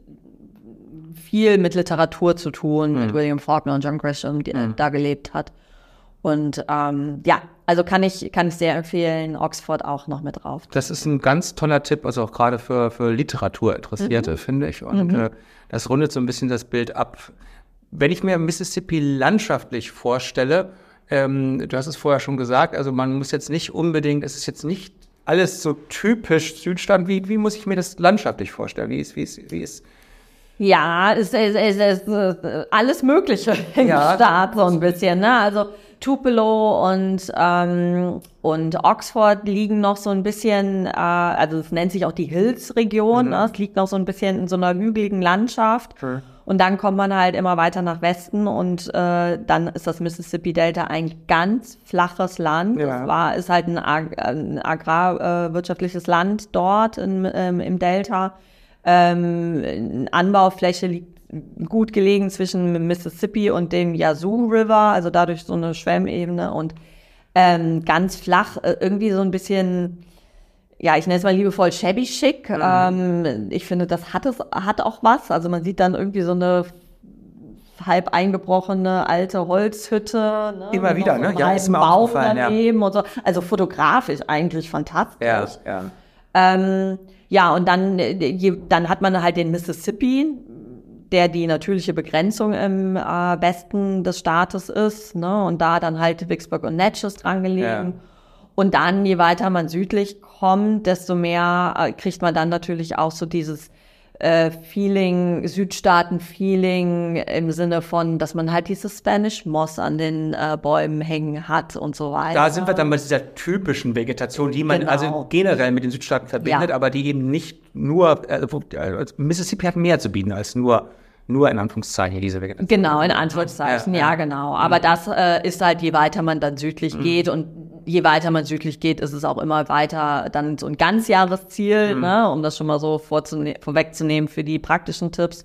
viel mit Literatur zu tun,
Mhm.
mit William Faulkner und John Grisham, die da gelebt hat. Und ähm, ja, also kann ich, kann ich sehr empfehlen, Oxford auch noch mit drauf.
Das ist ein ganz toller Tipp, also auch gerade für, für Literaturinteressierte,
Mhm.
finde ich. Und äh, das rundet so ein bisschen das Bild ab. Wenn ich mir Mississippi landschaftlich vorstelle, ähm, du hast es vorher schon gesagt, also man muss jetzt nicht unbedingt, es ist jetzt nicht alles so typisch Südstaat. Wie, wie muss ich mir das landschaftlich vorstellen? Wie ist, wie ist, wie ist
Ja, es ist, ist, es ist alles Mögliche im
Ja.
Staat so ein bisschen. Ne? Also Tupelo und, ähm, und Oxford liegen noch so ein bisschen, äh, also es nennt sich auch die Hills-Region. Ne? Es liegt noch so ein bisschen in so einer hügeligen Landschaft. Und dann kommt man halt immer weiter nach Westen und äh, dann ist das Mississippi-Delta ein ganz flaches Land.
Ja.
Es war, ist halt ein, Ag ein agrarwirtschaftliches Land dort im, ähm, im Delta. Ähm, Anbaufläche liegt gut gelegen zwischen Mississippi und dem Yazoo River, also dadurch so eine Schwemmebene und ähm, ganz flach, äh, irgendwie so ein bisschen, ja, ich nenne es mal liebevoll shabby chic. Ähm, ich finde, das hat es, hat auch was. Also man sieht dann irgendwie so eine halb eingebrochene alte Holzhütte. Ne?
Immer wieder, ne? Ja, ist mir
Baum
aufgefallen, ja.
und so. Also fotografisch eigentlich fantastisch.
ja, ja.
Ähm, ja, und dann, äh, dann hat man halt den Mississippi, der die natürliche Begrenzung im äh, Westen des Staates ist, ne? Und da dann halt Vicksburg und Natchez dran gelegen.
Ja.
Und dann, je weiter man südlich kommt, desto mehr äh, kriegt man dann natürlich auch so dieses äh, Feeling, Südstaaten-Feeling im Sinne von, dass man halt dieses Spanish Moss an den äh, Bäumen hängen hat und so weiter.
Da sind wir dann bei dieser typischen Vegetation, die man
Genau.
also generell mit den Südstaaten verbindet,
Ja.
aber die eben nicht nur, äh, wo- äh, Mississippi hat mehr zu bieten als nur, nur in Anführungszeichen hier diese Vegetation.
Genau, in Anführungszeichen,
Ja,
ja,
ja.
genau. Aber das äh, ist halt, je weiter man dann südlich geht und je weiter man südlich geht, ist es auch immer weiter dann so ein Ganzjahresziel, ne, um das schon mal so vorwegzunehmen für die praktischen Tipps.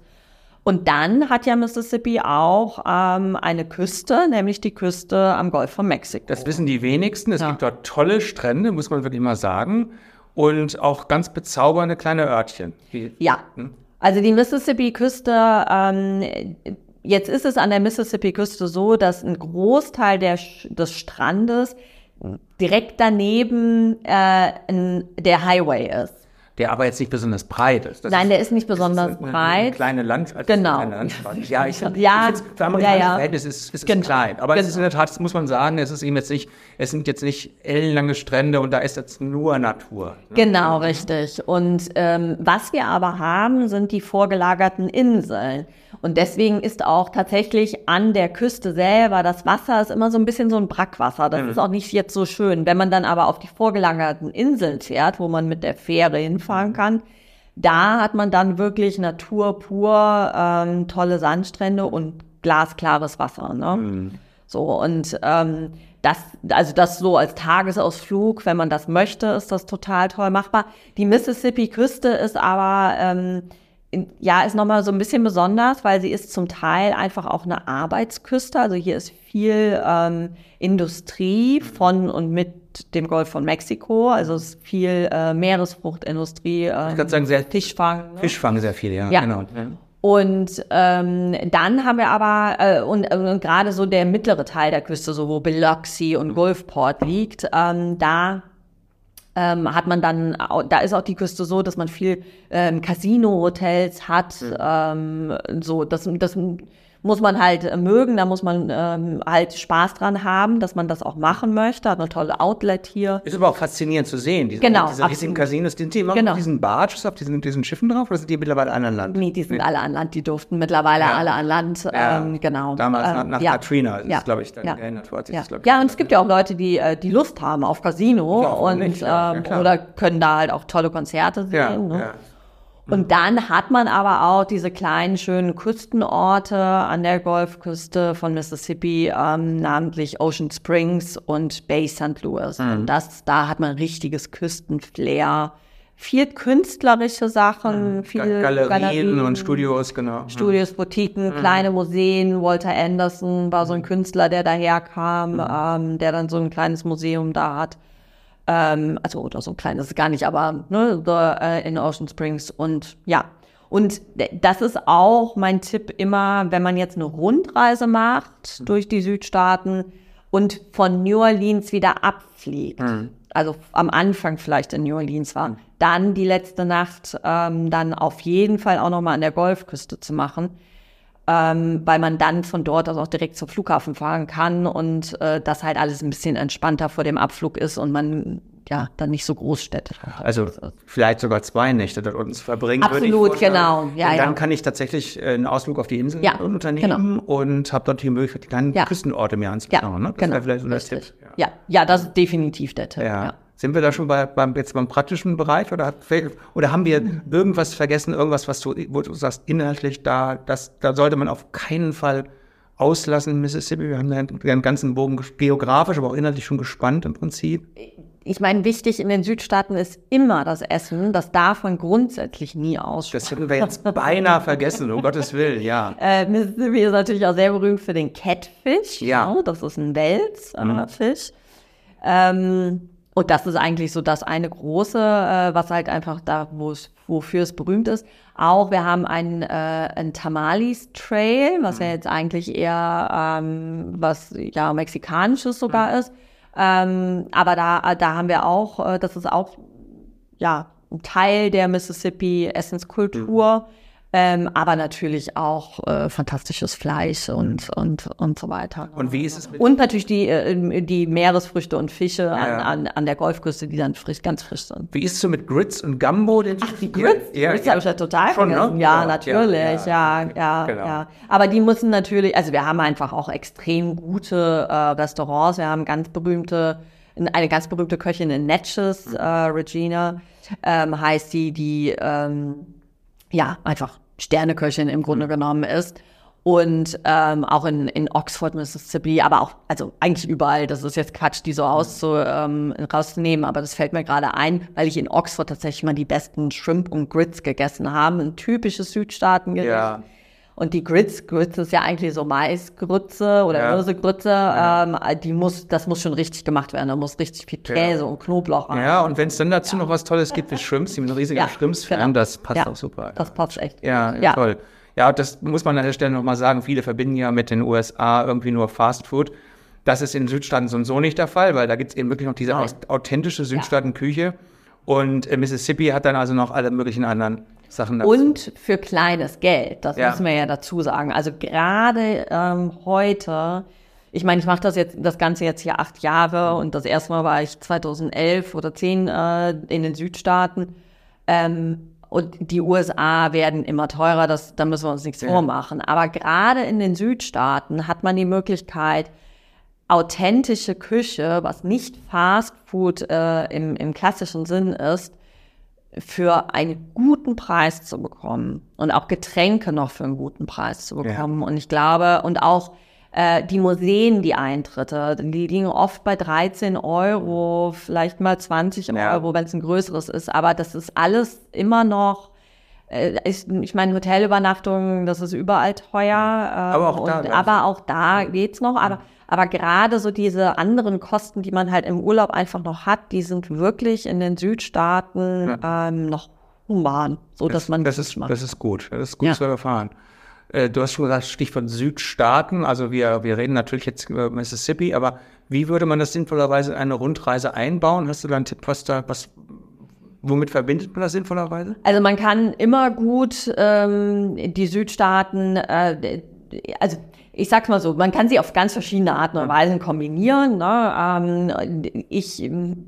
Und dann hat ja Mississippi auch ähm, eine Küste, nämlich die Küste am Golf von Mexiko.
Das wissen die wenigsten. Es
Ja.
gibt dort tolle Strände, muss man wirklich mal sagen. Und auch ganz bezaubernde kleine Örtchen.
Ja, also die Mississippi-Küste, ähm, jetzt ist es an der Mississippi-Küste so, dass ein Großteil der, des Strandes direkt daneben äh, der Highway ist.
Der aber jetzt nicht besonders breit ist. Das
Nein,
ist,
der ist nicht besonders
ist eine,
breit.
Eine kleine Land, also
Genau.
Eine kleine Landstraße. Ja, ich,
Ja,
für amerikanische
ja, ja.
Verhältnisse ist, es
Genau.
klein. Aber es
Genau.
ist in der Tat, das muss man sagen, es ist eben jetzt nicht, es sind jetzt nicht ellenlange Strände und da ist jetzt nur Natur.
Genau, richtig. Und ähm, was wir aber haben, sind die vorgelagerten Inseln. Und deswegen ist auch tatsächlich an der Küste selber das Wasser ist immer so ein bisschen so ein Brackwasser. Das ist auch nicht jetzt so schön. Wenn man dann aber auf die vorgelagerten Inseln fährt, wo man mit der Fähre hinfahren kann, da hat man dann wirklich Natur pur, ähm, tolle Sandstrände und glasklares Wasser. Ne? So, und ähm, das, also das so als Tagesausflug, wenn man das möchte, ist das total toll machbar. Die Mississippi-Küste ist aber, ähm, ja, ist nochmal so ein bisschen besonders, weil sie ist zum Teil einfach auch eine Arbeitsküste. Also hier ist viel ähm, Industrie von und mit dem Golf von Mexiko. Also es ist viel äh, Meeresfruchtindustrie, ähm,
Ich kann sagen, sehr
Fischfang. Ne?
Fischfang sehr viel, ja.
Ja.
Genau.
Und ähm, dann haben wir aber, äh, und, und gerade so der mittlere Teil der Küste, so wo Biloxi und Gulfport liegt, ähm, da ähm, hat man dann, da ist auch die Küste so, dass man viel ähm, Casino-Hotels hat, ähm, so, das, das muss man halt äh, mögen, da muss man ähm, halt Spaß dran haben, dass man das auch machen möchte, hat eine tolle Outlet hier.
Ist aber auch faszinierend zu sehen. Diese,
Genau,
Diese riesigen. Casinos, sind die immer
Genau.
auf diesen Barges, auf diesen, diesen Schiffen drauf oder sind die mittlerweile an Land?
Nee, die sind alle an Land, die durften mittlerweile
Ja.
alle an Land,
Ja.
ähm, genau.
Damals
ähm,
nach, nach
ja.
Katrina ist
Ja.
glaube ich, dann
Ja.
geändert worden.
Ja.
Ich,
ja, und es gibt ja auch Leute, die äh, die Lust haben auf Casino und
nicht?
Ähm, oder können da halt auch tolle Konzerte sehen. ne? Und dann hat man aber auch diese kleinen schönen Küstenorte an der Golfküste von Mississippi, ähm, namentlich Ocean Springs und Bay St. Louis.
Mhm.
Und das, da hat man richtiges Küstenflair. Viel künstlerische Sachen,
Mhm. Ga- Galerien,
Galerien
und Studios, genau.
Studios, Boutiquen, kleine Museen. Walter Anderson war so ein Künstler, der daherkam, ähm, der dann so ein kleines Museum da hat. Ähm, also, oder so ein kleines gar nicht, aber ne, so, äh, in Ocean Springs. Und ja, und das ist auch mein Tipp immer, wenn man jetzt eine Rundreise macht durch die Südstaaten und von New Orleans wieder abfliegt. Also am Anfang vielleicht in New Orleans war, dann die letzte Nacht ähm, dann auf jeden Fall auch nochmal an der Golfküste zu machen ähm, weil man dann von dort aus auch direkt zum Flughafen fahren kann und äh, das halt alles ein bisschen entspannter vor dem Abflug ist und man ja dann nicht so Großstädte hat.
Also vielleicht sogar zwei Nächte dort unten zu verbringen. würde ich
Absolut, genau. Ja,
Denn dann
ja.
kann ich tatsächlich äh, einen Ausflug auf die Insel
Ja,
unternehmen und habe dort die Möglichkeit, die kleinen. Küstenorte mir anzuschauen. ne? Das
genau.
wäre vielleicht so das Tipp.
Ja. ja, das ist definitiv der Tipp.
Ja.
Ja.
Sind wir da schon bei, beim, jetzt beim praktischen Bereich oder, hat, oder haben wir irgendwas vergessen, irgendwas, was du, wo du sagst, inhaltlich da, das, da sollte man auf keinen Fall auslassen in Mississippi? Wir haben einen ganzen Bogen geografisch, aber auch inhaltlich schon gespannt im Prinzip.
Ich meine, wichtig in den Südstaaten ist immer das Essen. Das darf man grundsätzlich nie aussprechen.
Das hätten wir jetzt beinahe vergessen, um Gottes Willen, ja.
Äh, Mississippi ist natürlich auch sehr berühmt für den Catfish.
Ja.
ne? Das ist ein Welsfisch. Ähm, und das ist eigentlich so das eine große, äh, was halt einfach da, wo es, wofür es berühmt ist. Auch wir haben einen, äh, einen Tamales Trail, was ja jetzt eigentlich eher ähm, was ja mexikanisches sogar ist. Ähm, aber da, da haben wir auch, äh, das ist auch ja ein Teil der Mississippi Essenskultur. Ähm, aber natürlich auch äh, fantastisches Fleisch und, und, und so weiter.
Und wie ist es mit
Und natürlich die, äh, die Meeresfrüchte und Fische
Ja.
an, an, an der Golfküste, die dann frisch, ganz frisch sind.
Wie ist es so mit Grits und Gumbo? Den
Die Grits,
Ja,
Grits
ja.
habe ich ja total
Schon, ne?
vergessen. Ja,
Ja,
natürlich,
ja,
ja, ja,
genau.
ja. Aber die müssen natürlich, also wir haben einfach auch extrem gute äh, Restaurants. Wir haben ganz berühmte, eine ganz berühmte Köchin in Natchez,
Mhm.
äh, Regina, ähm, heißt die, die ähm, ja einfach Sterneköchin im. Grunde genommen ist. Und ähm, auch in, in Oxford, Mississippi, aber auch, also eigentlich überall, das ist jetzt Quatsch, die so auszu, ähm, rauszunehmen, aber das fällt mir gerade ein, weil ich in Oxford tatsächlich mal die besten Shrimp und Grits gegessen habe. Ein typisches Südstaatengericht.
Ja.
Und die Grits, Grits ist ja eigentlich so Maisgrütze oder
Ja.
Hirsegrütze, ähm, die muss, das muss schon richtig gemacht werden. Da muss richtig viel Käse und Knoblauch rein.
Ja, und wenn es dann dazu noch was Tolles gibt wie Shrimps, ich bin ein riesiger
Ja,
Shrimps-Fan,
genau.
das passt
Ja,
auch super.
Das passt echt.
Ja,
Ja.
toll. Ja, das muss man an der Stelle nochmal sagen. Viele verbinden ja mit den USA irgendwie nur Fast Food. Das ist in Südstaaten so und so nicht der Fall, weil da gibt es eben wirklich noch diese
Nein.
authentische Südstaatenküche. Und äh, Mississippi hat dann also noch alle möglichen anderen Sachen dazu.
Und für kleines Geld, das
Ja.
müssen wir ja dazu sagen. Also gerade ähm, heute, ich meine, ich mache das jetzt das Ganze jetzt hier acht Jahre und das erste Mal war ich 2011 oder 10 äh, in den Südstaaten. Ähm, und die USA werden immer teurer, das, da müssen wir uns nichts vormachen. Aber gerade in den Südstaaten hat man die Möglichkeit, authentische Küche, was nicht Fast Food äh, im, im klassischen Sinn ist, für einen guten Preis zu bekommen und auch Getränke noch für einen guten Preis zu bekommen. Und ich glaube, und auch äh, die Museen, die Eintritte, die liegen oft bei 13 Euro, vielleicht mal 20
Ja.
Euro, wenn es ein größeres ist. Aber das ist alles immer noch, äh, ist, ich meine, Hotelübernachtungen, das ist überall teuer. Äh,
Aber auch da,
und,
ja.
aber auch da geht's noch. Aber, aber gerade so diese anderen Kosten, die man halt im Urlaub einfach noch hat, die sind wirklich in den Südstaaten ähm, noch human, so dass man
das
das
ist,
macht.
das ist gut. Das ist gut
Ja.
zu erfahren. Äh, Du hast schon gesagt, Stichwort Südstaaten. Also wir, wir reden natürlich jetzt über Mississippi, aber wie würde man das sinnvollerweise in eine Rundreise einbauen? Hast du da einen Tipp, was da, was, womit verbindet man das sinnvollerweise?
Also man kann immer gut ähm, die Südstaaten, äh, also ich sag's mal so, man kann sie auf ganz verschiedene Arten und Weisen kombinieren. Ne? Ähm, ich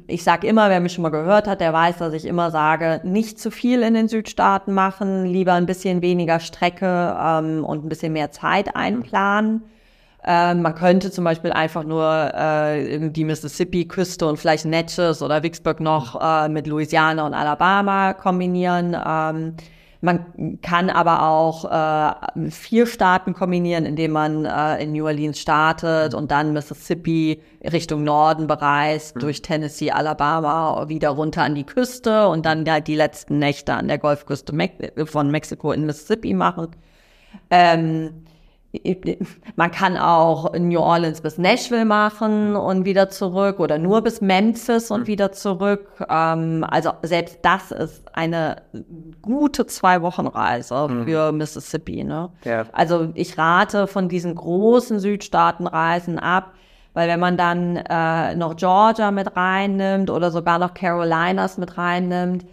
ich sage immer, wer mich schon mal gehört hat, der weiß, dass ich immer sage, nicht zu viel in den Südstaaten machen, lieber ein bisschen weniger Strecke ähm, und ein bisschen mehr Zeit einplanen. Ähm, man könnte zum Beispiel einfach nur äh, die Mississippi-Küste und vielleicht Natchez oder Vicksburg noch äh, mit Louisiana und Alabama kombinieren. Ähm, man kann aber auch äh, vier Staaten kombinieren, indem man äh, in New Orleans startet und dann Mississippi Richtung Norden bereist, durch Tennessee, Alabama, wieder runter an die Küste und dann halt die letzten Nächte an der Golfküste Mex von Mexiko in Mississippi machen. Ähm, man kann auch New Orleans bis Nashville machen und wieder zurück oder nur bis Memphis und wieder zurück. Ähm, also selbst das ist eine gute Zwei-Wochen-Reise für Mississippi. Ne?
Ja.
Also ich rate von diesen großen Südstaatenreisen ab, weil wenn man dann äh, noch Georgia mit reinnimmt oder sogar noch Carolinas mit reinnimmt,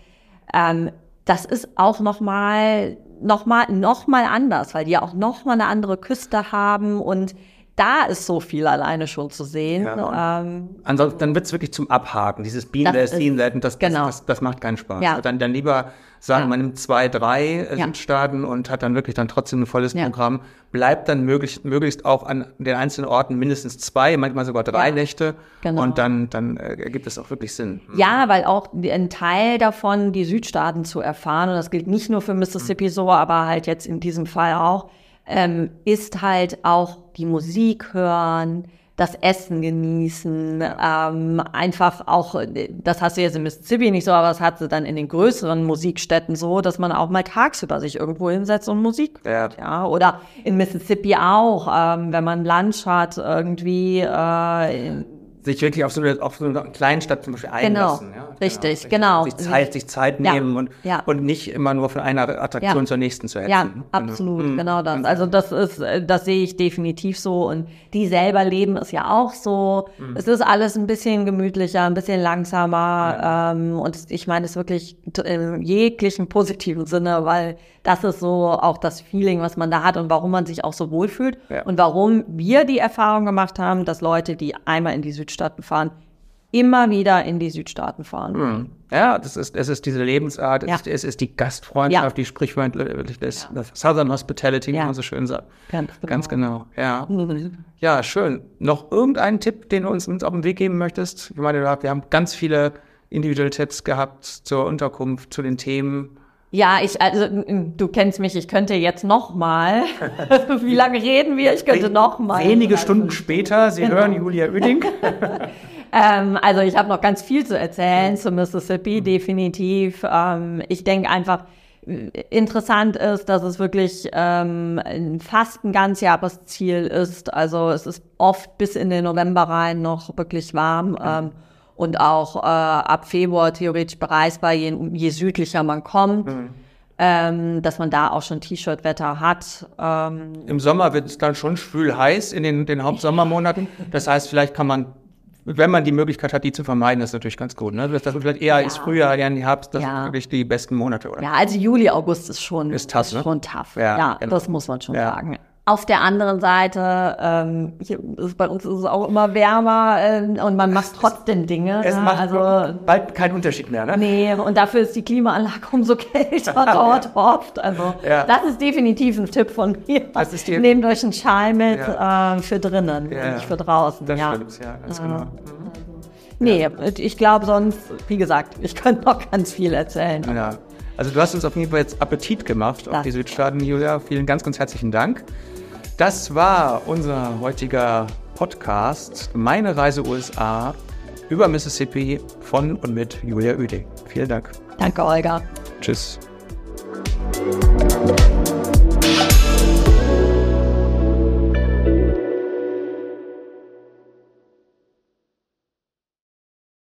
ähm, das ist auch noch mal, noch mal, noch mal anders, weil die ja auch noch mal eine andere Küste haben und da ist so viel alleine schon zu sehen.
Ja,
ähm,
Ansonsten, dann wird es wirklich zum Abhaken, dieses Less,
ist-
Seen That, das,
genau.
das, das, das macht keinen Spaß.
Ja.
Dann, dann lieber sagen,
Ja.
man nimmt zwei, drei äh,
Ja.
Südstaaten und hat dann wirklich dann trotzdem ein volles
Ja.
Programm, bleibt dann möglichst, möglichst auch an den einzelnen Orten mindestens zwei, manchmal sogar drei
Ja.
Nächte
Genau.
und dann, dann äh, ergibt es auch wirklich Sinn.
Ja, weil auch ein Teil davon, die Südstaaten zu erfahren, und das gilt nicht nur für Mississippi so, aber halt jetzt in diesem Fall auch, ähm, ist halt auch die Musik hören, das Essen genießen, ähm, einfach auch, das hast du jetzt in Mississippi nicht so, aber das hat sie dann in den größeren Musikstädten so, dass man auch mal tagsüber sich irgendwo hinsetzt und Musik
Ja.
hört. Ja, oder in Mississippi auch, ähm, wenn man Lunch hat, irgendwie äh,
sich wirklich auf so eine, auf so eine kleine Stadt zum Beispiel einlassen. Ja?
richtig, genau.
Sich Zeit, sich Zeit
Ja.
nehmen und,
Ja.
und nicht immer nur von einer Attraktion zur nächsten zu hetzen.
Ja,
Genau.
absolut,
Mhm.
genau das. Also das ist, äh, das sehe ich definitiv so. Und die selber leben es ja auch so.
Mhm.
Es ist alles ein bisschen gemütlicher, ein bisschen langsamer. Ähm, und ich meine es wirklich in jeglichen positiven Sinne, weil das ist so auch das Feeling, was man da hat und warum man sich auch so wohlfühlt. Und warum wir die Erfahrung gemacht haben, dass Leute, die einmal in die Südstaaten fahren, immer wieder in die Südstaaten fahren.
Mhm. Ja, das ist, es ist diese Lebensart,
Ja.
es, ist, es ist die Gastfreundschaft,
Ja.
die sprichwörtlich das, das Southern Hospitality, wie
Ja.
man so schön sagt.
Ganz genau.
Ganz genau, ja. Ja, schön. Noch irgendeinen Tipp, den du uns, uns auf den Weg geben möchtest? Ich meine, wir haben ganz viele individuelle Tipps gehabt zur Unterkunft, zu den Themen.
Ja, ich, also du kennst mich, ich könnte jetzt noch mal. Wie lange reden wir? Ich könnte noch mal.
Wenige Stunden später, Sie
Genau.
hören Julia Oeding.
Ähm, also ich habe noch ganz viel zu erzählen zu Mississippi, definitiv. Ähm, ich denke einfach, interessant ist, dass es wirklich ähm, ein- fast ein Ganzjahresziel ist. Also es ist oft bis in den November rein noch wirklich warm. Ähm, und auch äh, ab Februar theoretisch bereisbar, je, je südlicher man kommt. Ähm, dass man da auch schon T-Shirt-Wetter hat. Ähm,
Im Sommer wird es dann schon schwül heiß in den, den Hauptsommermonaten. Das heißt, vielleicht kann man, wenn man die Möglichkeit hat, die zu vermeiden, ist natürlich ganz gut. Ne? Das, das vielleicht eher ist Frühjahr, eher Herbst, das
Ja.
sind wirklich die besten Monate, oder?
Ja, also Juli, August ist schon,
Ist tough, ne?
schon tough.
Ja,
Ja,
genau.
das muss man schon
Ja.
sagen. Auf der anderen Seite, ähm, hier ist, bei uns ist es auch immer wärmer ähm, und man macht trotzdem Dinge.
Es
ne?
macht
also,
bald keinen Unterschied mehr, ne?
nee, und dafür ist die Klimaanlage umso kälter dort oft. Also,
Ja.
das ist definitiv ein Tipp von mir.
Das ist die-
Nehmt euch einen Schal mit
Ja.
äh, für drinnen,
Ja,
nicht für draußen.
Das
ja.
stimmt, ja, ganz genau.
Nee, ich glaube sonst, wie gesagt, ich könnte noch ganz viel erzählen.
Ja. Also du hast uns auf jeden Fall jetzt Appetit gemacht auf
Ja.
die Südstaaten, Julia. Vielen ganz, ganz herzlichen Dank. Das war unser heutiger Podcast, meine Reise USA über Mississippi von und mit Julia Oeding. Vielen Dank.
Danke, Olga.
Tschüss.